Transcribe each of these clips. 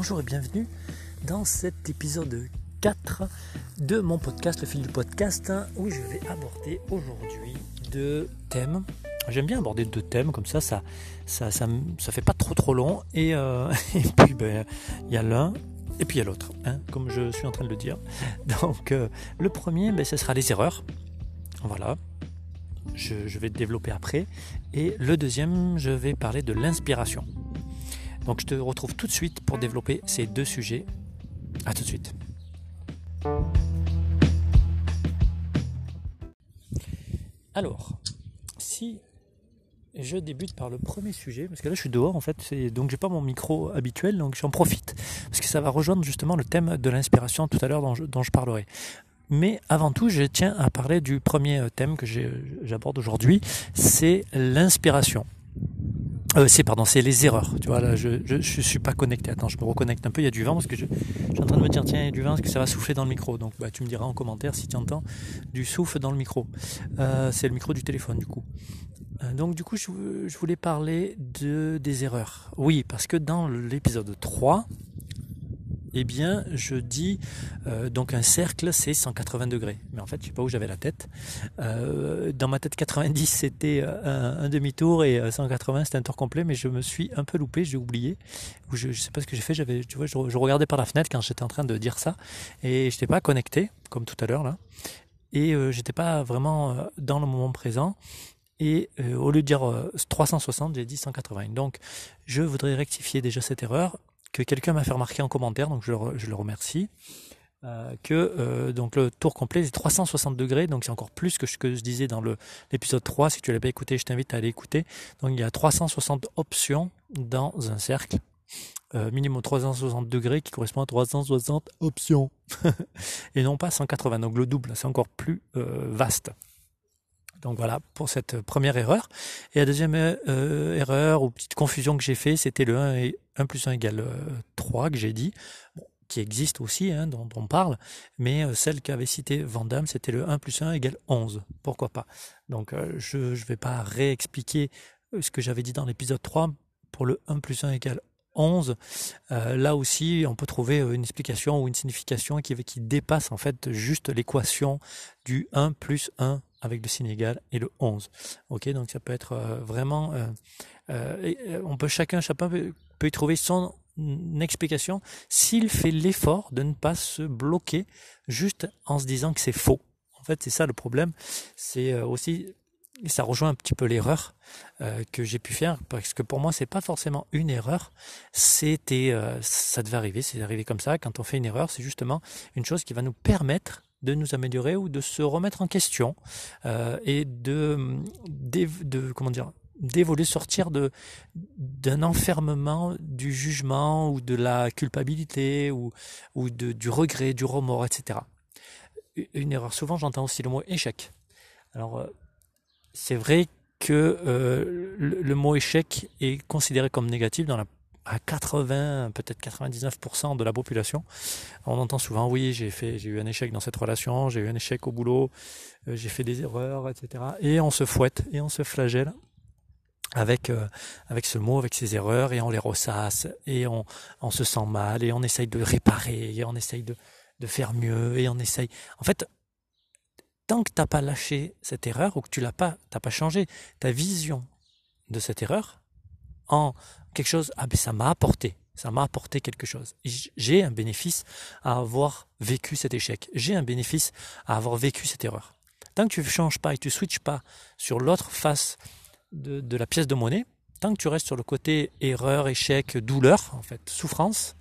bonjour et bienvenue dans cet épisode 4 de mon podcast, le fil du podcast, où je vais aborder aujourd'hui deux thèmes. J'aime bien aborder deux thèmes, comme ça, ça, ça, ça, fait pas trop trop long. Et, euh, puis, ben, il y a l'un et puis il y a l'autre, hein, comme je suis en train de le dire. Donc, euh, le premier, ben, ce sera les erreurs. Voilà, je, vais développer après. Et le deuxième, je vais parler de l'inspiration. Donc je te retrouve tout de suite pour développer ces deux sujets. A tout de suite. Alors, si je débute par le premier sujet, parce que là je suis dehors en fait, donc j'ai pas mon micro habituel, donc j'en profite, parce que ça va rejoindre justement le thème de l'inspiration tout à l'heure dont je, parlerai. Mais avant tout, je tiens à parler du premier thème que j'aborde aujourd'hui, c'est l'inspiration. Euh, c'est pardon, c'est les erreurs. Tu vois là, je, je, suis pas connecté. Attends, je me reconnecte un peu. Il y a du vent parce que je, suis en train de me dire tiens, il y a du vent, est-ce que ça va souffler dans le micro? Donc bah, tu me diras en commentaire si tu entends du souffle dans le micro. Euh, c'est le micro du téléphone du coup. Euh, donc du coup, je, je voulais parler de des erreurs. Oui, parce que dans l'épisode 3, eh bien, je dis euh, donc un cercle, c'est 180 degrés. Mais en fait, je sais pas où j'avais la tête. Euh, dans ma tête, 90 c'était un, demi-tour et 180 c'était un tour complet, mais je me suis un peu loupé, j'ai oublié. Je, ne sais pas ce que j'ai fait. J'avais, tu vois, je, regardais par la fenêtre quand j'étais en train de dire ça et je n'étais pas connecté comme tout à l'heure là. Et euh, j'étais pas vraiment dans le moment présent. Et au lieu de dire 360, j'ai dit 180. Donc, je voudrais rectifier déjà cette erreur que quelqu'un m'a fait remarquer en commentaire, donc je le, remercie. Euh, que euh, le tour complet est 360 degrés, donc c'est encore plus que ce que je disais dans l'épisode 3. Si tu l'as pas écouté, je t'invite à aller écouter. Donc il y a 360 options dans un cercle, euh, minimum 360 degrés qui correspond à 360 options, et non pas 180. Donc le double, c'est encore plus vaste. Donc voilà pour cette première erreur. Et la deuxième euh, erreur ou petite confusion que j'ai fait, c'était le 1, et 1 plus 1 égale 3 euh, que j'ai dit, qui existe aussi, hein, dont, on parle, mais euh, celle qu'avait cité Vandamme, c'était le 1 plus 1 égale 11. Pourquoi pas? Donc je ne vais pas réexpliquer ce que j'avais dit dans l'épisode 3 pour le 1 plus 1 égale 11. là aussi, on peut trouver une explication ou une signification qui, qui dépasse en fait juste l'équation du 1 plus 1 avec le signe égal et le 11. Ok, donc ça peut être euh, vraiment, euh, euh, on peut chacun, chacun peut, peut y trouver son explication s'il fait l'effort de ne pas se bloquer juste en se disant que c'est faux. En fait, c'est ça le problème. C'est aussi ça rejoint un petit peu l'erreur que j'ai pu faire parce que pour moi c'est pas forcément une erreur c'était ça devait arriver c'est arrivé comme ça quand on fait une erreur c'est justement une chose qui va nous permettre de nous améliorer ou de se remettre en question euh, et de, de, comment dire d'évoluer, sortir de d'un enfermement du jugement ou de la culpabilité ou, ou de, du regret, du remords, etc. Une erreur, souvent j'entends aussi le mot échec. Alors euh, c'est vrai que euh, le, le, mot échec est considéré comme négatif dans la à 80, peut-être 99% de la population. On entend souvent, oui, j'ai eu un échec dans cette relation, j'ai eu un échec au boulot, euh, j'ai fait des erreurs, etc. Et on se fouette et on se flagelle avec euh, avec ce mot, avec ces erreurs, et on les ressasse, et on, on se sent mal, et on essaye de réparer, et on essaye de, de faire mieux, et on essaye. En fait, tant que t'as pas lâché cette erreur ou que tu l'as pas, t'as pas changé ta vision de cette erreur en quelque chose, ah ben ça m'a apporté, ça m'a apporté quelque chose. J'ai un bénéfice à avoir vécu cet échec. J'ai un bénéfice à avoir vécu cette erreur. Tant que tu ne changes pas et tu ne switches pas sur l'autre face de, de, la pièce de monnaie, tant que tu restes sur le côté erreur, échec, douleur, en fait, souffrance,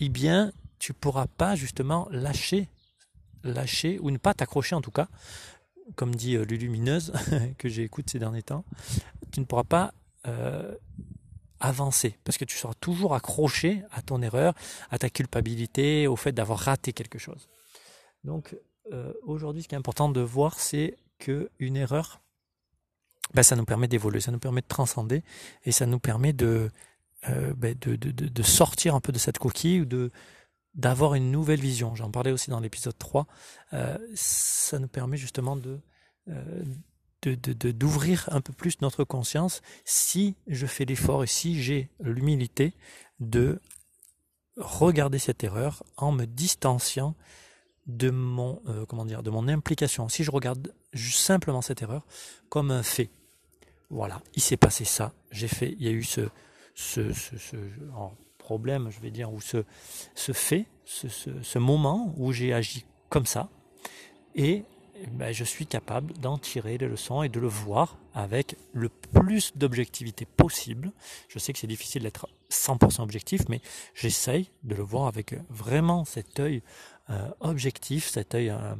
eh bien, tu pourras pas justement lâcher, lâcher ou ne pas t'accrocher en tout cas, comme dit euh, Lulumineuse que j'écoute ces derniers temps, tu ne pourras pas euh, avancer parce que tu seras toujours accroché à ton erreur, à ta culpabilité, au fait d'avoir raté quelque chose. Donc euh, aujourd'hui, ce qui est important de voir, c'est que une erreur, ben, ça nous permet d'évoluer, ça nous permet de transcender et ça nous permet de, euh, ben, de, de, de, sortir un peu de cette coquille ou de d'avoir une nouvelle vision. J'en parlais aussi dans l'épisode 3. ça nous permet justement de d'ouvrir de, un peu plus notre conscience si je fais l'effort et si j'ai l'humilité de regarder cette erreur en me distanciant de mon euh, comment dire de mon implication. Si je regarde simplement cette erreur comme un fait, voilà, il s'est passé ça, j'ai fait, il y a eu ce ce, ce, ce problème, je vais dire, ou ce, ce fait, ce, ce moment où j'ai agi comme ça, et ben, je suis capable d'en tirer les leçons et de le voir avec le plus d'objectivité possible. Je sais que c'est difficile d'être 100% objectif, mais j'essaye de le voir avec vraiment cet œil euh, objectif, cet œil euh,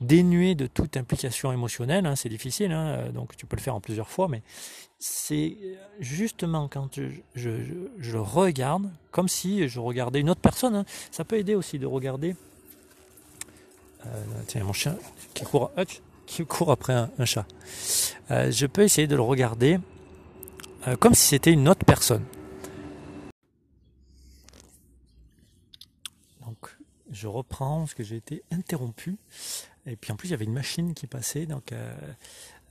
dénué de toute implication émotionnelle. Hein. c'est difficile, hein, donc tu peux le faire en plusieurs fois, mais c'est justement quand je, je, regarde, comme si je regardais une autre personne. Hein. Ça peut aider aussi de regarder tiens, mon chien qui court, qui court après un, chat. Euh, je peux essayer de le regarder euh, comme si c'était une autre personne. Donc, je reprends parce que j'ai été interrompu. Et puis en plus, il y avait une machine qui passait. Donc, euh,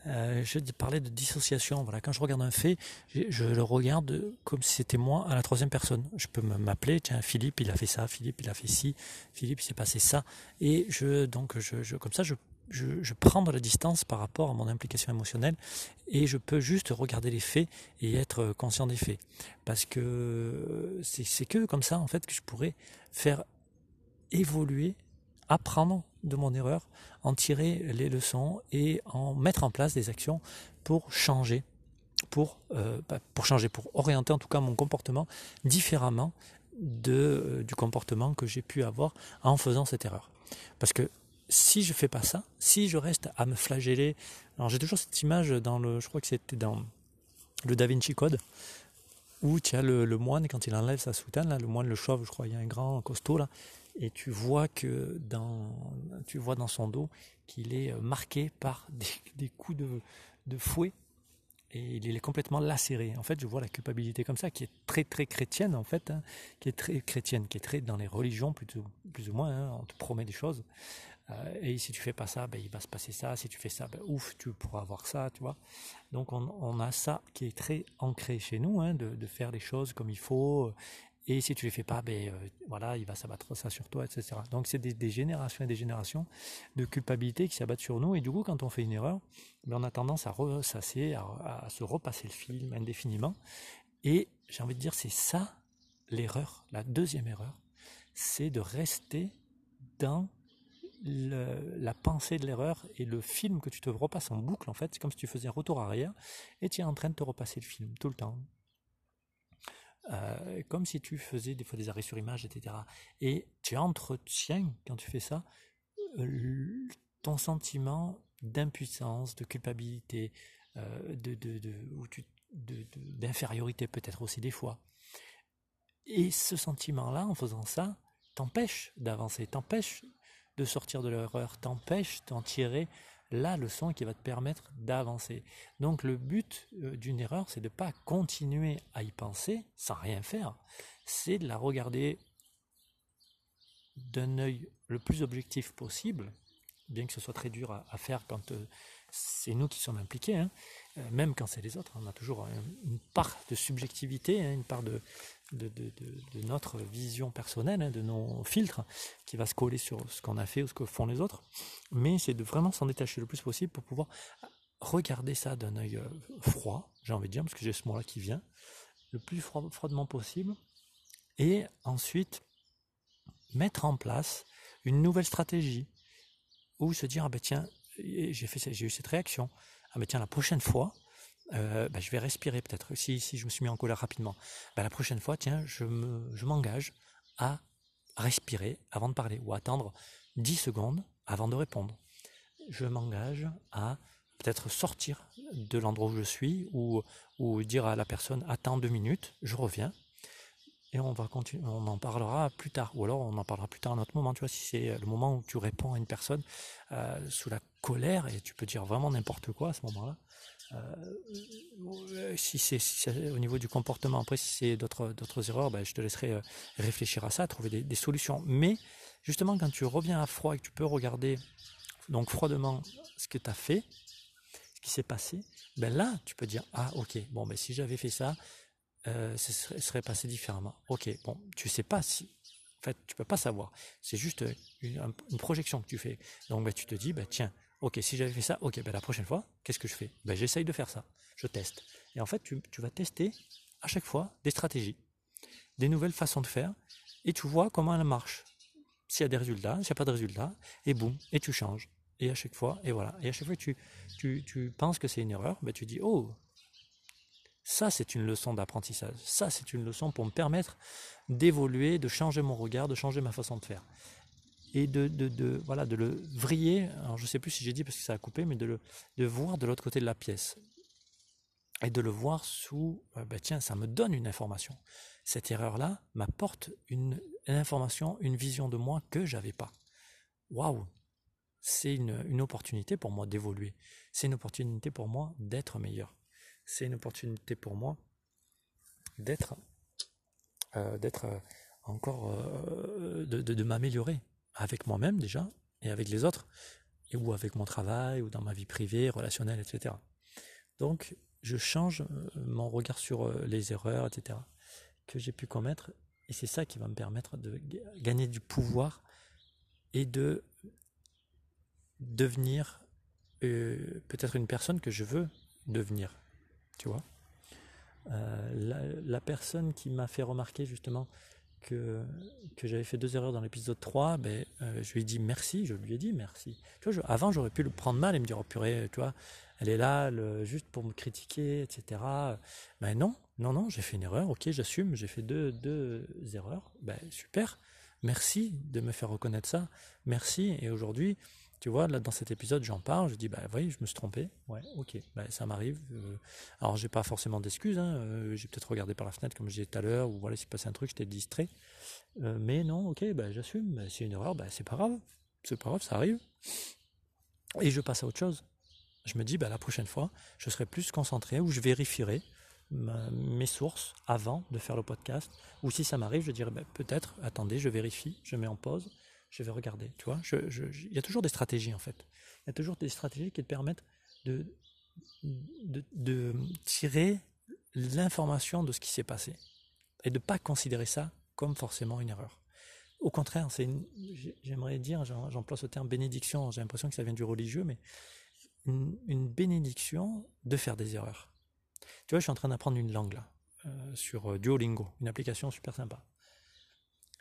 je parlais de dissociation. Voilà, quand je regarde un fait, je, le regarde comme si c'était moi à la troisième personne. Je peux m'appeler, tiens, Philippe, il a fait ça, Philippe, il a fait ci, Philippe, il s'est passé ça, et je, donc, je, comme ça, je, je, prends de la distance par rapport à mon implication émotionnelle, et je peux juste regarder les faits et être conscient des faits, parce que c'est que comme ça, en fait, que je pourrais faire évoluer apprendre de mon erreur, en tirer les leçons et en mettre en place des actions pour changer, pour, euh, bah, pour changer, pour orienter en tout cas mon comportement différemment de, euh, du comportement que j'ai pu avoir en faisant cette erreur. Parce que si je fais pas ça, si je reste à me flageller, alors j'ai toujours cette image dans le, je crois que c'était dans le Da Vinci Code, où tu le, le, moine quand il enlève sa soutane, là, le moine le chauve, je crois, il y a un grand costaud là, et tu vois que dans, tu vois dans son dos qu'il est euh, marqué par des, coups de, de, fouet et il est complètement lacéré. En fait, je vois la culpabilité comme ça, qui est très très chrétienne en fait, hein, qui est très chrétienne, qui est très dans les religions plus ou moins. Hein, on te promet des choses euh, et si tu fais pas ça, ben, il va se passer ça. Si tu fais ça, ben, ouf, tu pourras avoir ça, tu vois. Donc on, on, a ça qui est très ancré chez nous, hein, de, de, faire les choses comme il faut et si tu les fais pas, ben euh, voilà, il va s'abattre ça sur toi, etc. Donc c'est des, générations et des générations de culpabilité qui s'abattent sur nous. Et du coup, quand on fait une erreur, ben, on a tendance à ressasser, à, se repasser le film indéfiniment. Et j'ai envie de dire, c'est ça l'erreur, la deuxième erreur, c'est de rester dans la pensée de l'erreur et le film que tu te repasses en boucle en fait, c'est comme si tu faisais un retour arrière et tu es en train de te repasser le film tout le temps, euh, comme si tu faisais des fois des arrêts sur image, etc. Et tu entretiens, quand tu fais ça, euh, ton sentiment d'impuissance, de culpabilité, euh, de, d'infériorité peut-être aussi des fois. Et ce sentiment-là, en faisant ça, t'empêche d'avancer, t'empêche de sortir de l'erreur, t'empêche d'en tirer la leçon qui va te permettre d'avancer. Donc le but euh, d'une erreur, c'est de ne pas continuer à y penser sans rien faire, c'est de la regarder d'un œil le plus objectif possible, bien que ce soit très dur à, faire quand euh, c'est nous qui sommes impliqués, hein. Euh, même quand c'est les autres, on a toujours une part de subjectivité, hein, une part de, notre vision personnelle, hein, de nos filtres, qui va se coller sur ce qu'on a fait ou ce que font les autres. Mais c'est de vraiment s'en détacher le plus possible pour pouvoir regarder ça d'un œil euh, froid, j'ai envie de dire, parce que j'ai ce mot-là qui vient, le plus froidement possible. Et ensuite, mettre en place une nouvelle stratégie, ou se dire, ah ben tiens, j'ai eu cette réaction, ah tiens, la prochaine fois, euh, bah, je vais respirer peut-être, si, si je me suis mis en colère rapidement. Bah, la prochaine fois, tiens, je, me, je m'engage à respirer avant de parler ou attendre 10 secondes avant de répondre. Je m'engage à peut-être sortir de l'endroit où je suis ou, ou dire à la personne attends deux minutes, je reviens et on va continuer, on en parlera plus tard ou alors on en parlera plus tard à un autre moment, tu vois, si c'est le moment où tu réponds à une personne euh, sous la colère et tu peux dire vraiment n'importe quoi à ce moment-là, euh, si c'est au niveau du comportement, après si c'est d'autres erreurs, ben, je te laisserai euh, réfléchir à ça, trouver des, solutions. Mais justement, quand tu reviens à froid et que tu peux regarder donc froidement ce que tu as fait, ce qui s'est passé, ben là, tu peux dire ah ok, bon ben si j'avais fait ça, euh, serait, passé différemment. Ok, bon, tu sais pas si fait, tu peux pas savoir. C'est juste une, projection que tu fais. Donc, ben, tu te dis, ben, tiens, ok, si j'avais fait ça, ok, ben, la prochaine fois, qu'est-ce que je fais? Ben, J'essaye de faire ça. Je teste. Et en fait, tu, tu vas tester à chaque fois des stratégies, des nouvelles façons de faire, et tu vois comment elles marchent. S'il y a des résultats, s'il n'y a pas de résultats, et boum, et tu changes. Et à chaque fois, et voilà. Et à chaque fois que tu, tu, tu penses que c'est une erreur, ben, tu dis, oh, ça, c'est une leçon d'apprentissage. Ça, c'est une leçon pour me permettre d'évoluer, de changer mon regard, de changer ma façon de faire. Et de, voilà, de le vriller, je ne sais plus si j'ai dit parce que ça a coupé, mais de le voir de l'autre côté de la pièce. Et de le voir sous, ben tiens, ça me donne une information. Cette erreur-là m'apporte une, information, une vision de moi que j'avais pas. Waouh C'est une, opportunité pour moi d'évoluer. C'est une opportunité pour moi d'être meilleur c'est une opportunité pour moi d'être euh, euh, encore de, m'améliorer avec moi-même déjà et avec les autres et ou avec mon travail ou dans ma vie privée relationnelle etc donc je change mon regard sur les erreurs etc que j'ai pu commettre et c'est ça qui va me permettre de gagner du pouvoir et de devenir peut-être une personne que je veux devenir tu vois. Euh, la, personne qui m'a fait remarquer justement que, j'avais fait deux erreurs dans l'épisode 3, ben, euh, je lui ai dit merci, je lui ai dit merci. Tu vois, avant j'aurais pu le prendre mal et me dire oh purée, elle est là juste pour me critiquer, etc. Ben, non, non, non, j'ai fait une erreur, ok, j'assume, j'ai fait deux, deux erreurs, ben super, merci de me faire reconnaître ça, merci, et aujourd'hui, tu vois, là, dans cet épisode, j'en parle, je dis, bah oui, je me suis trompé. Ouais, ok, bah, ça m'arrive. Euh. alors, j'ai pas forcément d'excuses, hein, euh, j'ai peut-être regardé par la fenêtre, comme je disais tout à l'heure, ou voilà, s'est passé un truc, j'étais distrait. Euh, mais non, ok, bah, j'assume, bah, c'est une erreur, bah, c'est pas grave. C'est pas grave, ça arrive. Et je passe à autre chose. Je me dis, bah, la prochaine fois, je serai plus concentré, ou je vérifierai mes sources avant de faire le podcast. Ou si ça m'arrive, je dirais, bah, peut-être, attendez, je vérifie, je mets en pause je vais regarder. Tu vois, il y a toujours des stratégies en fait. Il y a toujours des stratégies qui te permettent de, tirer l'information de ce qui s'est passé et de ne pas considérer ça comme forcément une erreur. Au contraire, c'est j'aimerais dire, j'emploie ce terme bénédiction, j'ai l'impression que ça vient du religieux, mais une, bénédiction de faire des erreurs. Tu vois, je suis en train d'apprendre une langue là, euh, sur euh, Duolingo, une application super sympa.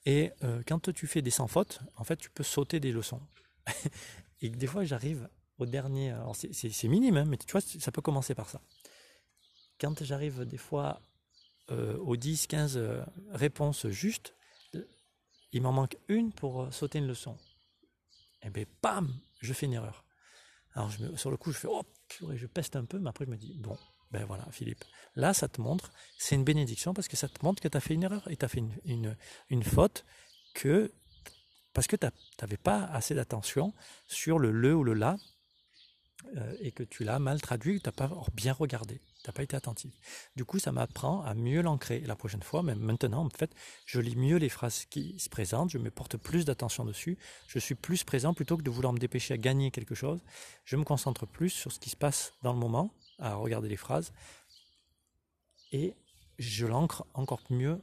Et euh, quand tu fais des sans fautes, en fait, tu peux sauter des leçons. et des fois, j'arrive au dernier. c'est minime, hein, mais tu vois, ça peut commencer par ça. Quand j'arrive des fois euh, aux 10, 15 euh, réponses justes, il m'en manque une pour sauter une leçon. Et bien, bam, je fais une erreur. Alors, sur le coup, je fais, oh, purée, je peste un peu, mais après, je me dis, bon, ben voilà, Philippe. Là, ça te montre, c'est une bénédiction parce que ça te montre que tu as fait une erreur et tu as fait une, une, faute que, parce que tu n'avais pas assez d'attention sur le le ou le la euh, et que tu l'as mal traduit, tu n'as pas bien regardé, tu n'as pas été attentif. Du coup, ça m'apprend à mieux l'ancrer. La prochaine fois, même maintenant, en fait, je lis mieux les phrases qui se présentent, je me porte plus d'attention dessus, je suis plus présent plutôt que de vouloir me dépêcher à gagner quelque chose. Je me concentre plus sur ce qui se passe dans le moment à regarder les phrases. Et je l'ancre encore mieux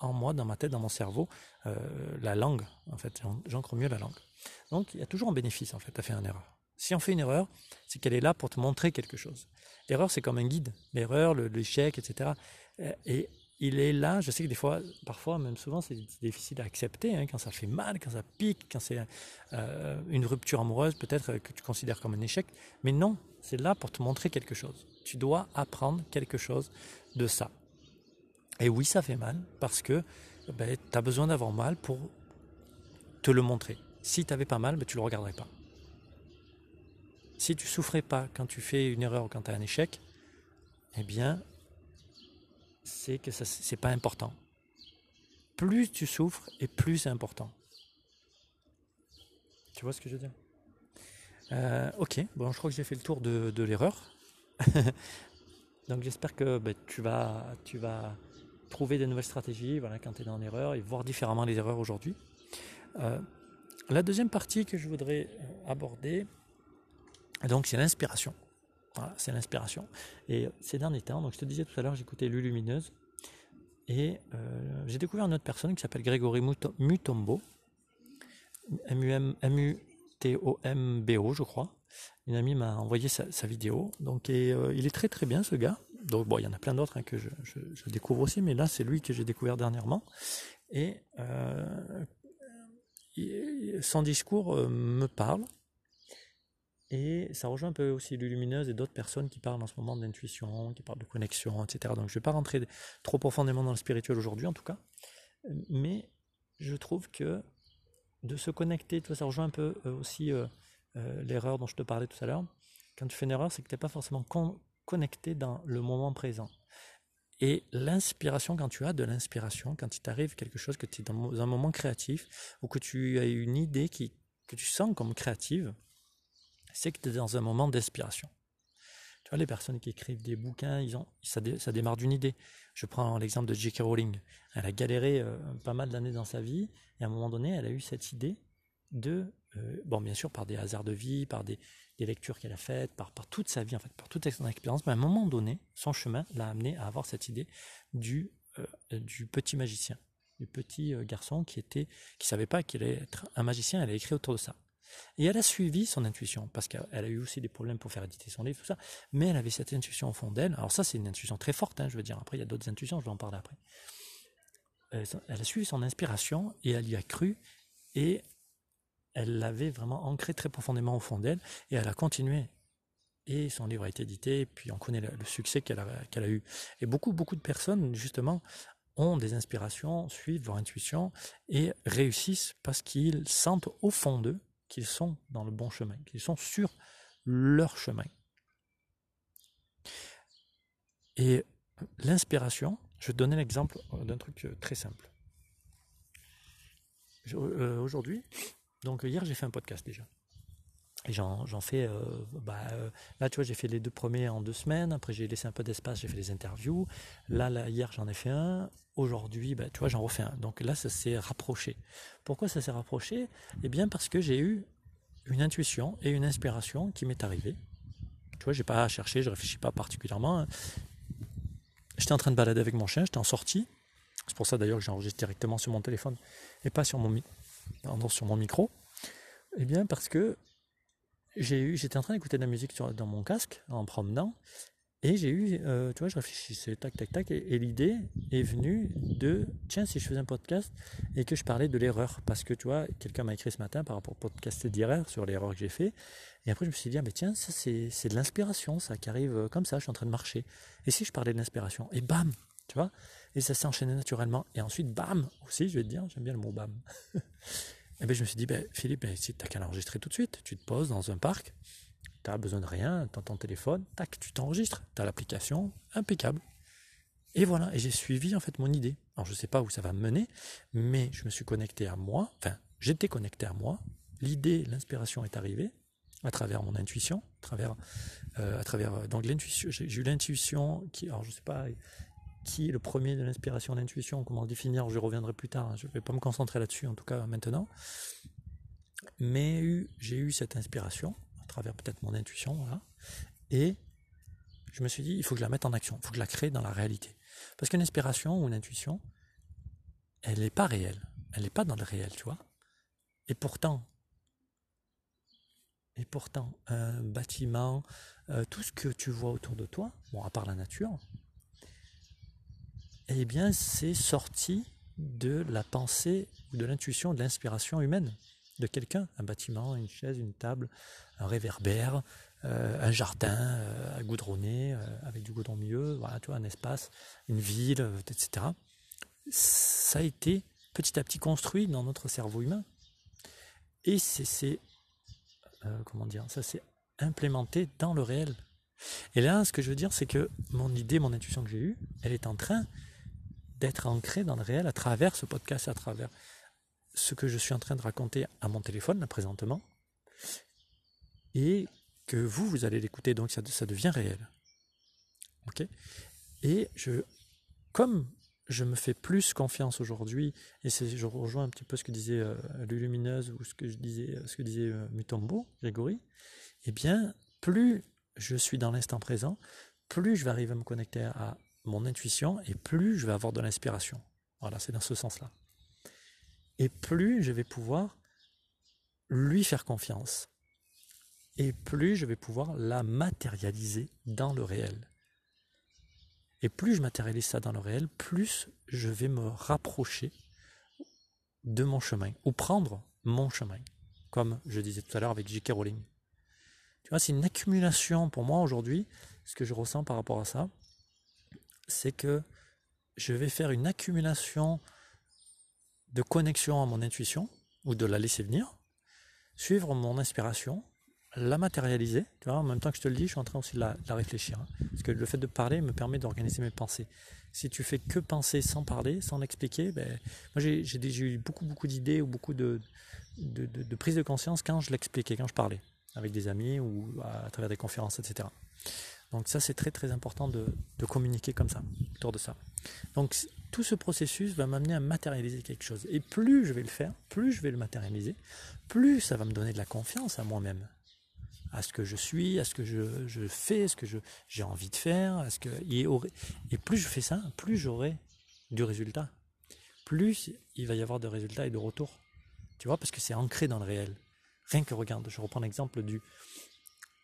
en moi, dans ma tête, dans mon cerveau, euh, la langue, en fait. J'ancre mieux la langue. Donc, il y a toujours un bénéfice, en fait, à faire une erreur. Si on fait une erreur, c'est qu'elle est là pour te montrer quelque chose. L'erreur, c'est comme un guide. L'erreur, l'échec, etc. Et il est là, je sais que des fois, parfois, même souvent, c'est difficile à accepter, hein, quand ça fait mal, quand ça pique, quand c'est euh, une rupture amoureuse, peut-être que tu considères comme un échec. Mais non, c'est là pour te montrer quelque chose. Tu dois apprendre quelque chose de ça. Et oui, ça fait mal, parce que ben, tu as besoin d'avoir mal pour te le montrer. Si tu n'avais pas mal, ben, tu ne le regarderais pas. Si tu souffrais pas quand tu fais une erreur ou quand tu as un échec, eh bien, c'est que ce n'est pas important. Plus tu souffres et plus c'est important. Tu vois ce que je veux dire? Euh, Ok, je crois que j'ai fait le tour de, l'erreur. Donc j'espère que ben, tu, vas, tu vas trouver des nouvelles stratégies voilà, quand tu es dans l'erreur et voir différemment les erreurs aujourd'hui. Euh, la deuxième partie que je voudrais aborder, donc c'est l'inspiration. Voilà, c'est l'inspiration. Et ces derniers temps, donc je te disais tout à l'heure, j'écoutais Lulumineuse. Et euh, j'ai découvert une autre personne qui s'appelle Grégory Mutombo, M-U-T-O-M-B-O, je crois. Une amie m'a envoyé sa, vidéo. Donc, euh, il est très très bien ce gars. Donc, bon, il y en a plein d'autres hein, que je, découvre aussi, mais là, c'est lui que j'ai découvert dernièrement. Et euh, son discours me parle. Et ça rejoint un peu aussi Lumineuse et d'autres personnes qui parlent en ce moment d'intuition, qui parlent de connexion, etc. Donc je ne vais pas rentrer trop profondément dans le spirituel aujourd'hui en tout cas. Mais je trouve que de se connecter, ça rejoint un peu euh, aussi euh, euh, l'erreur dont je te parlais tout à l'heure. Quand tu fais une erreur, c'est que tu n'es pas forcément connecté dans le moment présent. Et l'inspiration, quand tu as de l'inspiration, quand il t'arrive quelque chose, que tu es dans un moment créatif, ou que tu as une idée qui, que tu sens comme créative, c'est que tu es dans un moment d'inspiration. Tu vois, les personnes qui écrivent des bouquins, ils ont, ça, ça démarre d'une idée. Je prends l'exemple de J.K. Rowling. Elle a galéré euh, pas mal d'années dans sa vie, et à un moment donné, elle a eu cette idée de, euh, bon, bien sûr, par des hasards de vie, par des, lectures qu'elle a faites, par, par toute sa vie, en fait, par toute son expérience, mais à un moment donné, son chemin l'a amené à avoir cette idée du, euh, du petit magicien, du petit garçon qui était, qui savait pas qu'il allait être un magicien, elle a écrit autour de ça. Et elle a suivi son intuition, parce qu'elle a eu aussi des problèmes pour faire éditer son livre, tout ça, mais elle avait cette intuition au fond d'elle. Alors ça, c'est une intuition très forte, hein, je veux dire. Après, il y a d'autres intuitions, je vais en parler après. Euh, elle a suivi son inspiration et elle y a cru, et elle l'avait vraiment ancré très profondément au fond d'elle, et elle a continué. Et son livre a été édité, puis on connaît le, succès qu'elle a, a eu. Et beaucoup, beaucoup de personnes, justement, ont des inspirations, suivent leur intuition et réussissent parce qu'ils sentent au fond d'eux qu'ils sont dans le bon chemin, qu'ils sont sur leur chemin. Et l'inspiration, je vais te donner l'exemple d'un truc très simple. Euh, aujourd'hui, donc hier j'ai fait un podcast déjà. J'en fais, euh, bah, euh, là tu vois, j'ai fait les deux premiers en deux semaines, après j'ai laissé un peu d'espace, j'ai fait des interviews. Là, là hier j'en ai fait un, aujourd'hui, bah, tu vois, j'en refais un. Donc là, ça s'est rapproché. Pourquoi ça s'est rapproché? Eh bien parce que j'ai eu une intuition et une inspiration qui m'est arrivée. Tu vois, j'ai pas cherché, je réfléchis pas particulièrement. J'étais en train de balader avec mon chien, j'étais en sortie. C'est pour ça d'ailleurs que j'enregistre directement sur mon téléphone et pas sur mon, sur mon micro. Eh bien parce que j'étais en train d'écouter de la musique dans mon casque en promenant et j'ai eu, euh, tu vois, je réfléchissais, tac, tac, tac, et, l'idée est venue de, tiens, si je faisais un podcast et que je parlais de l'erreur, parce que tu vois, quelqu'un m'a écrit ce matin par rapport au podcast d'erreur sur l'erreur que j'ai fait, et après je me suis dit, ah, mais tiens, ça c'est, de l'inspiration, ça qui arrive euh, comme ça, je suis en train de marcher. Et si je parlais de l'inspiration, et bam, tu vois, et ça s'est enchaîné naturellement, et ensuite, bam, aussi, je vais te dire, j'aime bien le mot bam. et bien je me suis dit, ben, Philippe, ben, si t'as qu'à l'enregistrer tout de suite, tu te poses dans un parc, tu as besoin de rien, tu as ton téléphone, tac, tu t'enregistres, tu as l'application, impeccable. Et voilà, et j'ai suivi en fait mon idée. Alors je ne sais pas où ça va me mener, mais je me suis connecté à moi, enfin j'étais connecté à moi, l'idée, l'inspiration est arrivée à travers mon intuition, à travers, euh, à travers euh, donc l'intuition, j'ai eu l'intuition qui, alors je sais pas qui est le premier de l'inspiration, l'intuition, comment le définir, je reviendrai plus tard, hein, je ne vais pas me concentrer là-dessus en tout cas maintenant, mais j'ai eu cette inspiration, travers peut-être mon intuition, voilà. Et je me suis dit, il faut que je la mette en action, il faut que je la crée dans la réalité. Parce qu'une inspiration ou une intuition, elle n'est pas réelle, elle n'est pas dans le réel, tu vois. Et pourtant, et pourtant, un bâtiment, euh, tout ce que tu vois autour de toi, bon, à part la nature, eh bien, c'est sorti de la pensée ou de l'intuition, de l'inspiration humaine de quelqu'un, un bâtiment, une chaise, une table, un réverbère, euh, un jardin euh, goudronné, euh, avec du goudron milieu, voilà, tu un espace, une ville, etc. Ça a été petit à petit construit dans notre cerveau humain. Et c'est, comment dire, ça s'est implémenté dans le réel. Et là, ce que je veux dire, c'est que mon idée, mon intuition que j'ai eue, elle est en train d'être ancrée dans le réel à travers ce podcast, à travers ce que je suis en train de raconter à mon téléphone, là, présentement, et que vous, vous allez l'écouter, donc ça, devient réel. Ok? Et je, comme je me fais plus confiance aujourd'hui, et je rejoins un petit peu ce que disait euh, Lulumineuse ou ce que, que disait euh, Mutombo, Grégory, eh bien, plus je suis dans l'instant présent, plus je vais arriver à me connecter à mon intuition et plus je vais avoir de l'inspiration. Voilà, c'est dans ce sens-là. Et plus je vais pouvoir lui faire confiance. Et plus je vais pouvoir la matérialiser dans le réel. Et plus je matérialise ça dans le réel, plus je vais me rapprocher de mon chemin, ou prendre mon chemin, comme je disais tout à l'heure avec J.K. Rowling. Tu vois, c'est une accumulation pour moi aujourd'hui, ce que je ressens par rapport à ça, c'est que je vais faire une accumulation de connexion à mon intuition, ou de la laisser venir, suivre mon inspiration, la matérialiser. Tu vois, en même temps que je te le dis, je suis en train aussi de la, réfléchir. Hein. parce que le fait de parler me permet d'organiser mes pensées. Si tu fais que penser sans parler, sans l'expliquer, ben, moi j'ai eu beaucoup, beaucoup d'idées ou beaucoup de, de, de, prise de conscience quand je l'expliquais, quand je parlais avec des amis ou à, travers des conférences, etc. Donc ça, c'est très très important de, de, communiquer comme ça, autour de ça. Donc tout ce processus va m'amener à matérialiser quelque chose. Et plus je vais le faire, plus je vais le matérialiser, plus ça va me donner de la confiance à moi-même à ce que je suis, à ce que je, je fais, à ce que j'ai envie de faire, à ce que et plus je fais ça, plus j'aurai du résultat, plus il va y avoir de résultats et de retours. Tu vois, parce que c'est ancré dans le réel. Rien que regarde, je reprends l'exemple du,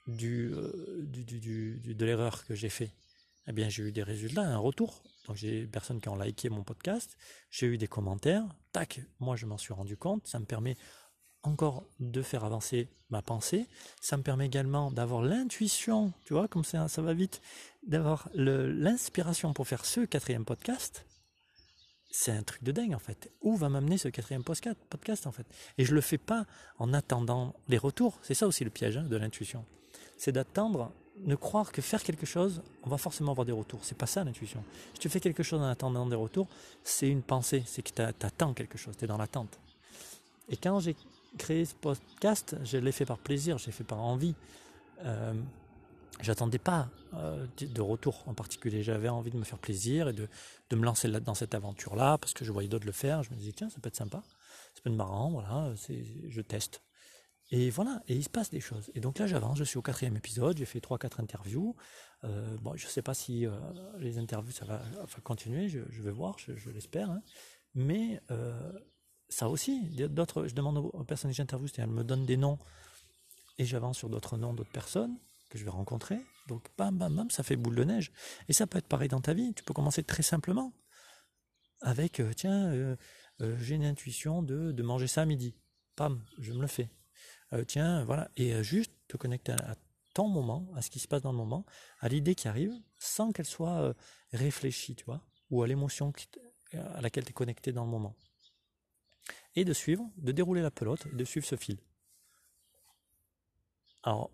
du, euh, du, du, de l'erreur que j'ai fait. Eh bien, j'ai eu des résultats, un retour. Donc, j'ai des personnes qui ont liké mon podcast, j'ai eu des commentaires, tac, moi je m'en suis rendu compte, ça me permet encore de faire avancer ma pensée. Ça me permet également d'avoir l'intuition, tu vois, comme ça, ça va vite, d'avoir l'inspiration pour faire ce quatrième podcast. C'est un truc de dingue en fait. Où va m'amener ce quatrième podcast en fait? Et je le fais pas en attendant les retours. C'est ça aussi le piège hein, de l'intuition. C'est d'attendre, ne croire que faire quelque chose, on va forcément avoir des retours. C'est pas ça l'intuition. Si tu fais quelque chose en attendant des retours, c'est une pensée, c'est que tu attends quelque chose, tu es dans l'attente. Et quand j'ai créer ce podcast, je l'ai fait par plaisir, j'ai fait par envie. Euh, J'attendais pas euh, de retour en particulier. J'avais envie de me faire plaisir et de, de me lancer là, dans cette aventure-là parce que je voyais d'autres le faire. Je me disais, tiens, ça peut être sympa, ça peut être marrant, voilà, je teste. Et voilà, et il se passe des choses. Et donc là, j'avance, je suis au quatrième épisode, j'ai fait trois, quatre interviews. Euh, bon, je sais pas si euh, les interviews, ça va continuer, je, vais voir, je, l'espère. Hein. Mais euh, ça aussi, d'autres, je demande aux personnes que j'interviewe, elles me donnent des noms et j'avance sur d'autres noms d'autres personnes que je vais rencontrer. Donc, bam, bam, bam, ça fait boule de neige. Et ça peut être pareil dans ta vie. Tu peux commencer très simplement avec, tiens, j'ai une intuition de, de, manger ça à midi. Pam, je me le fais. Tiens, voilà. Et juste te connecter à, ton moment, à ce qui se passe dans le moment, à l'idée qui arrive, sans qu'elle soit réfléchie, tu vois, ou à l'émotion à laquelle tu es connecté dans le moment et de suivre, de dérouler la pelote de suivre ce fil. Alors,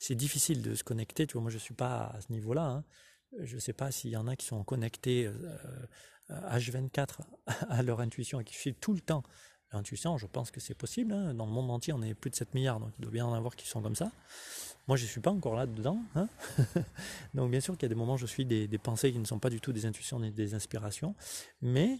c'est difficile de se connecter, tu vois, moi je ne suis pas à ce niveau-là. Hein. Je ne sais pas s'il y en a qui sont connectés H24 euh, à leur intuition et qui suivent tout le temps leur intuition. Je pense que c'est possible. Hein. Dans le monde entier, on est plus de 7 milliards, donc il doit bien en avoir qui sont comme ça. Moi, je ne suis pas encore là-dedans. Hein. donc bien sûr qu'il y a des moments où je suis des, pensées qui ne sont pas du tout des intuitions ni des inspirations. Mais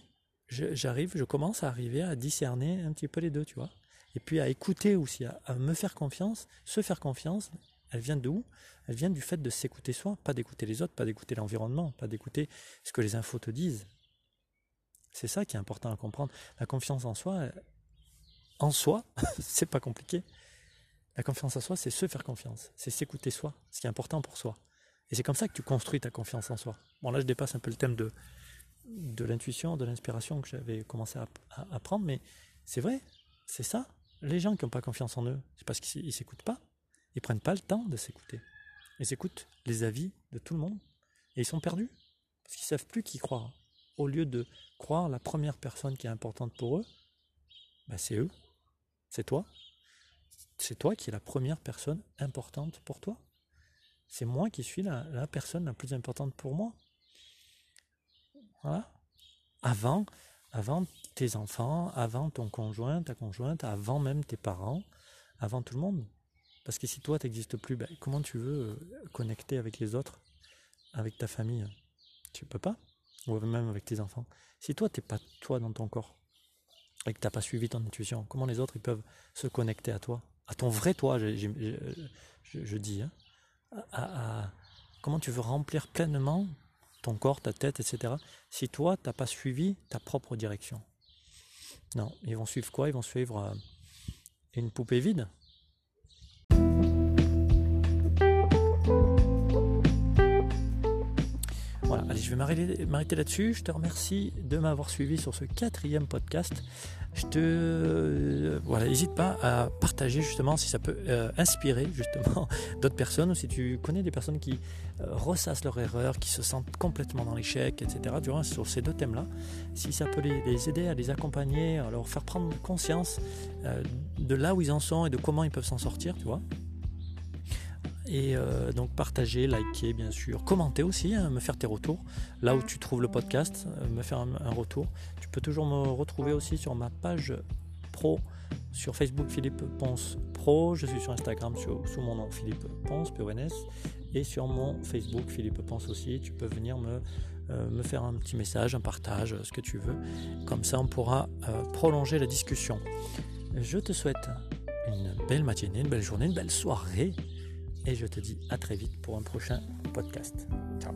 j'arrive, je commence à arriver à discerner un petit peu les deux, tu vois. Et puis à écouter aussi, à, me faire confiance, se faire confiance. Elle vient d'où? Elle vient du fait de s'écouter soi, pas d'écouter les autres, pas d'écouter l'environnement, pas d'écouter ce que les infos te disent. C'est ça qui est important à comprendre. La confiance en soi, en soi, c'est pas compliqué. La confiance en soi, c'est se faire confiance, c'est s'écouter soi, ce qui est important pour soi. Et c'est comme ça que tu construis ta confiance en soi. Bon là, je dépasse un peu le thème de, de l'intuition, de l'inspiration que j'avais commencé à, apprendre, mais c'est vrai, c'est ça. Les gens qui n'ont pas confiance en eux, c'est parce qu'ils ne s'écoutent pas. Ils prennent pas le temps de s'écouter. Ils écoutent les avis de tout le monde et ils sont perdus parce qu'ils savent plus qui croire. Au lieu de croire la première personne qui est importante pour eux, bah, c'est eux, c'est toi. C'est toi qui es la première personne importante pour toi. C'est moi qui suis la personne la plus importante pour moi. Avant, avant tes enfants, avant ton conjoint, ta conjointe, avant même tes parents, avant tout le monde. Parce que si toi, tu n'existes plus, ben, comment tu veux euh, connecter avec les autres, avec ta famille? Tu peux pas. Ou même avec tes enfants. Si toi, tu n'es pas toi dans ton corps, et que tu n'as pas suivi ton intuition, comment les autres ils peuvent se connecter à toi À ton vrai toi, je, dis. Hein, comment tu veux remplir pleinement ton corps, ta tête, etc. Si toi, tu n'as pas suivi ta propre direction? Non, ils vont suivre quoi? Ils vont suivre euh, une poupée vide je vais m'arrêter là-dessus. Je te remercie de m'avoir suivi sur ce quatrième podcast. Je te euh, voilà, n'hésite pas à partager justement si ça peut euh, inspirer justement d'autres personnes ou si tu connais des personnes qui euh, ressassent leurs erreurs, qui se sentent complètement dans l'échec, etc. Sur ces deux thèmes-là, si ça peut les, aider à les accompagner, à leur faire prendre conscience de là où ils en sont et de comment ils peuvent s'en sortir, tu vois. Et euh, donc partager, liker bien sûr, commenter aussi, hein, me faire tes retours. Là où tu trouves le podcast, euh, me faire un, retour. Tu peux toujours me retrouver aussi sur ma page pro sur Facebook Philippe Ponce Pro. Je suis sur Instagram sous mon nom Philippe Ponce, PONS. Et sur mon Facebook Philippe Ponce aussi. Tu peux venir me, euh, me faire un petit message, un partage, ce que tu veux. Comme ça, on pourra prolonger la discussion. Je te souhaite une belle matinée, une belle journée, une belle soirée et je te dis à très vite pour un prochain podcast. Ciao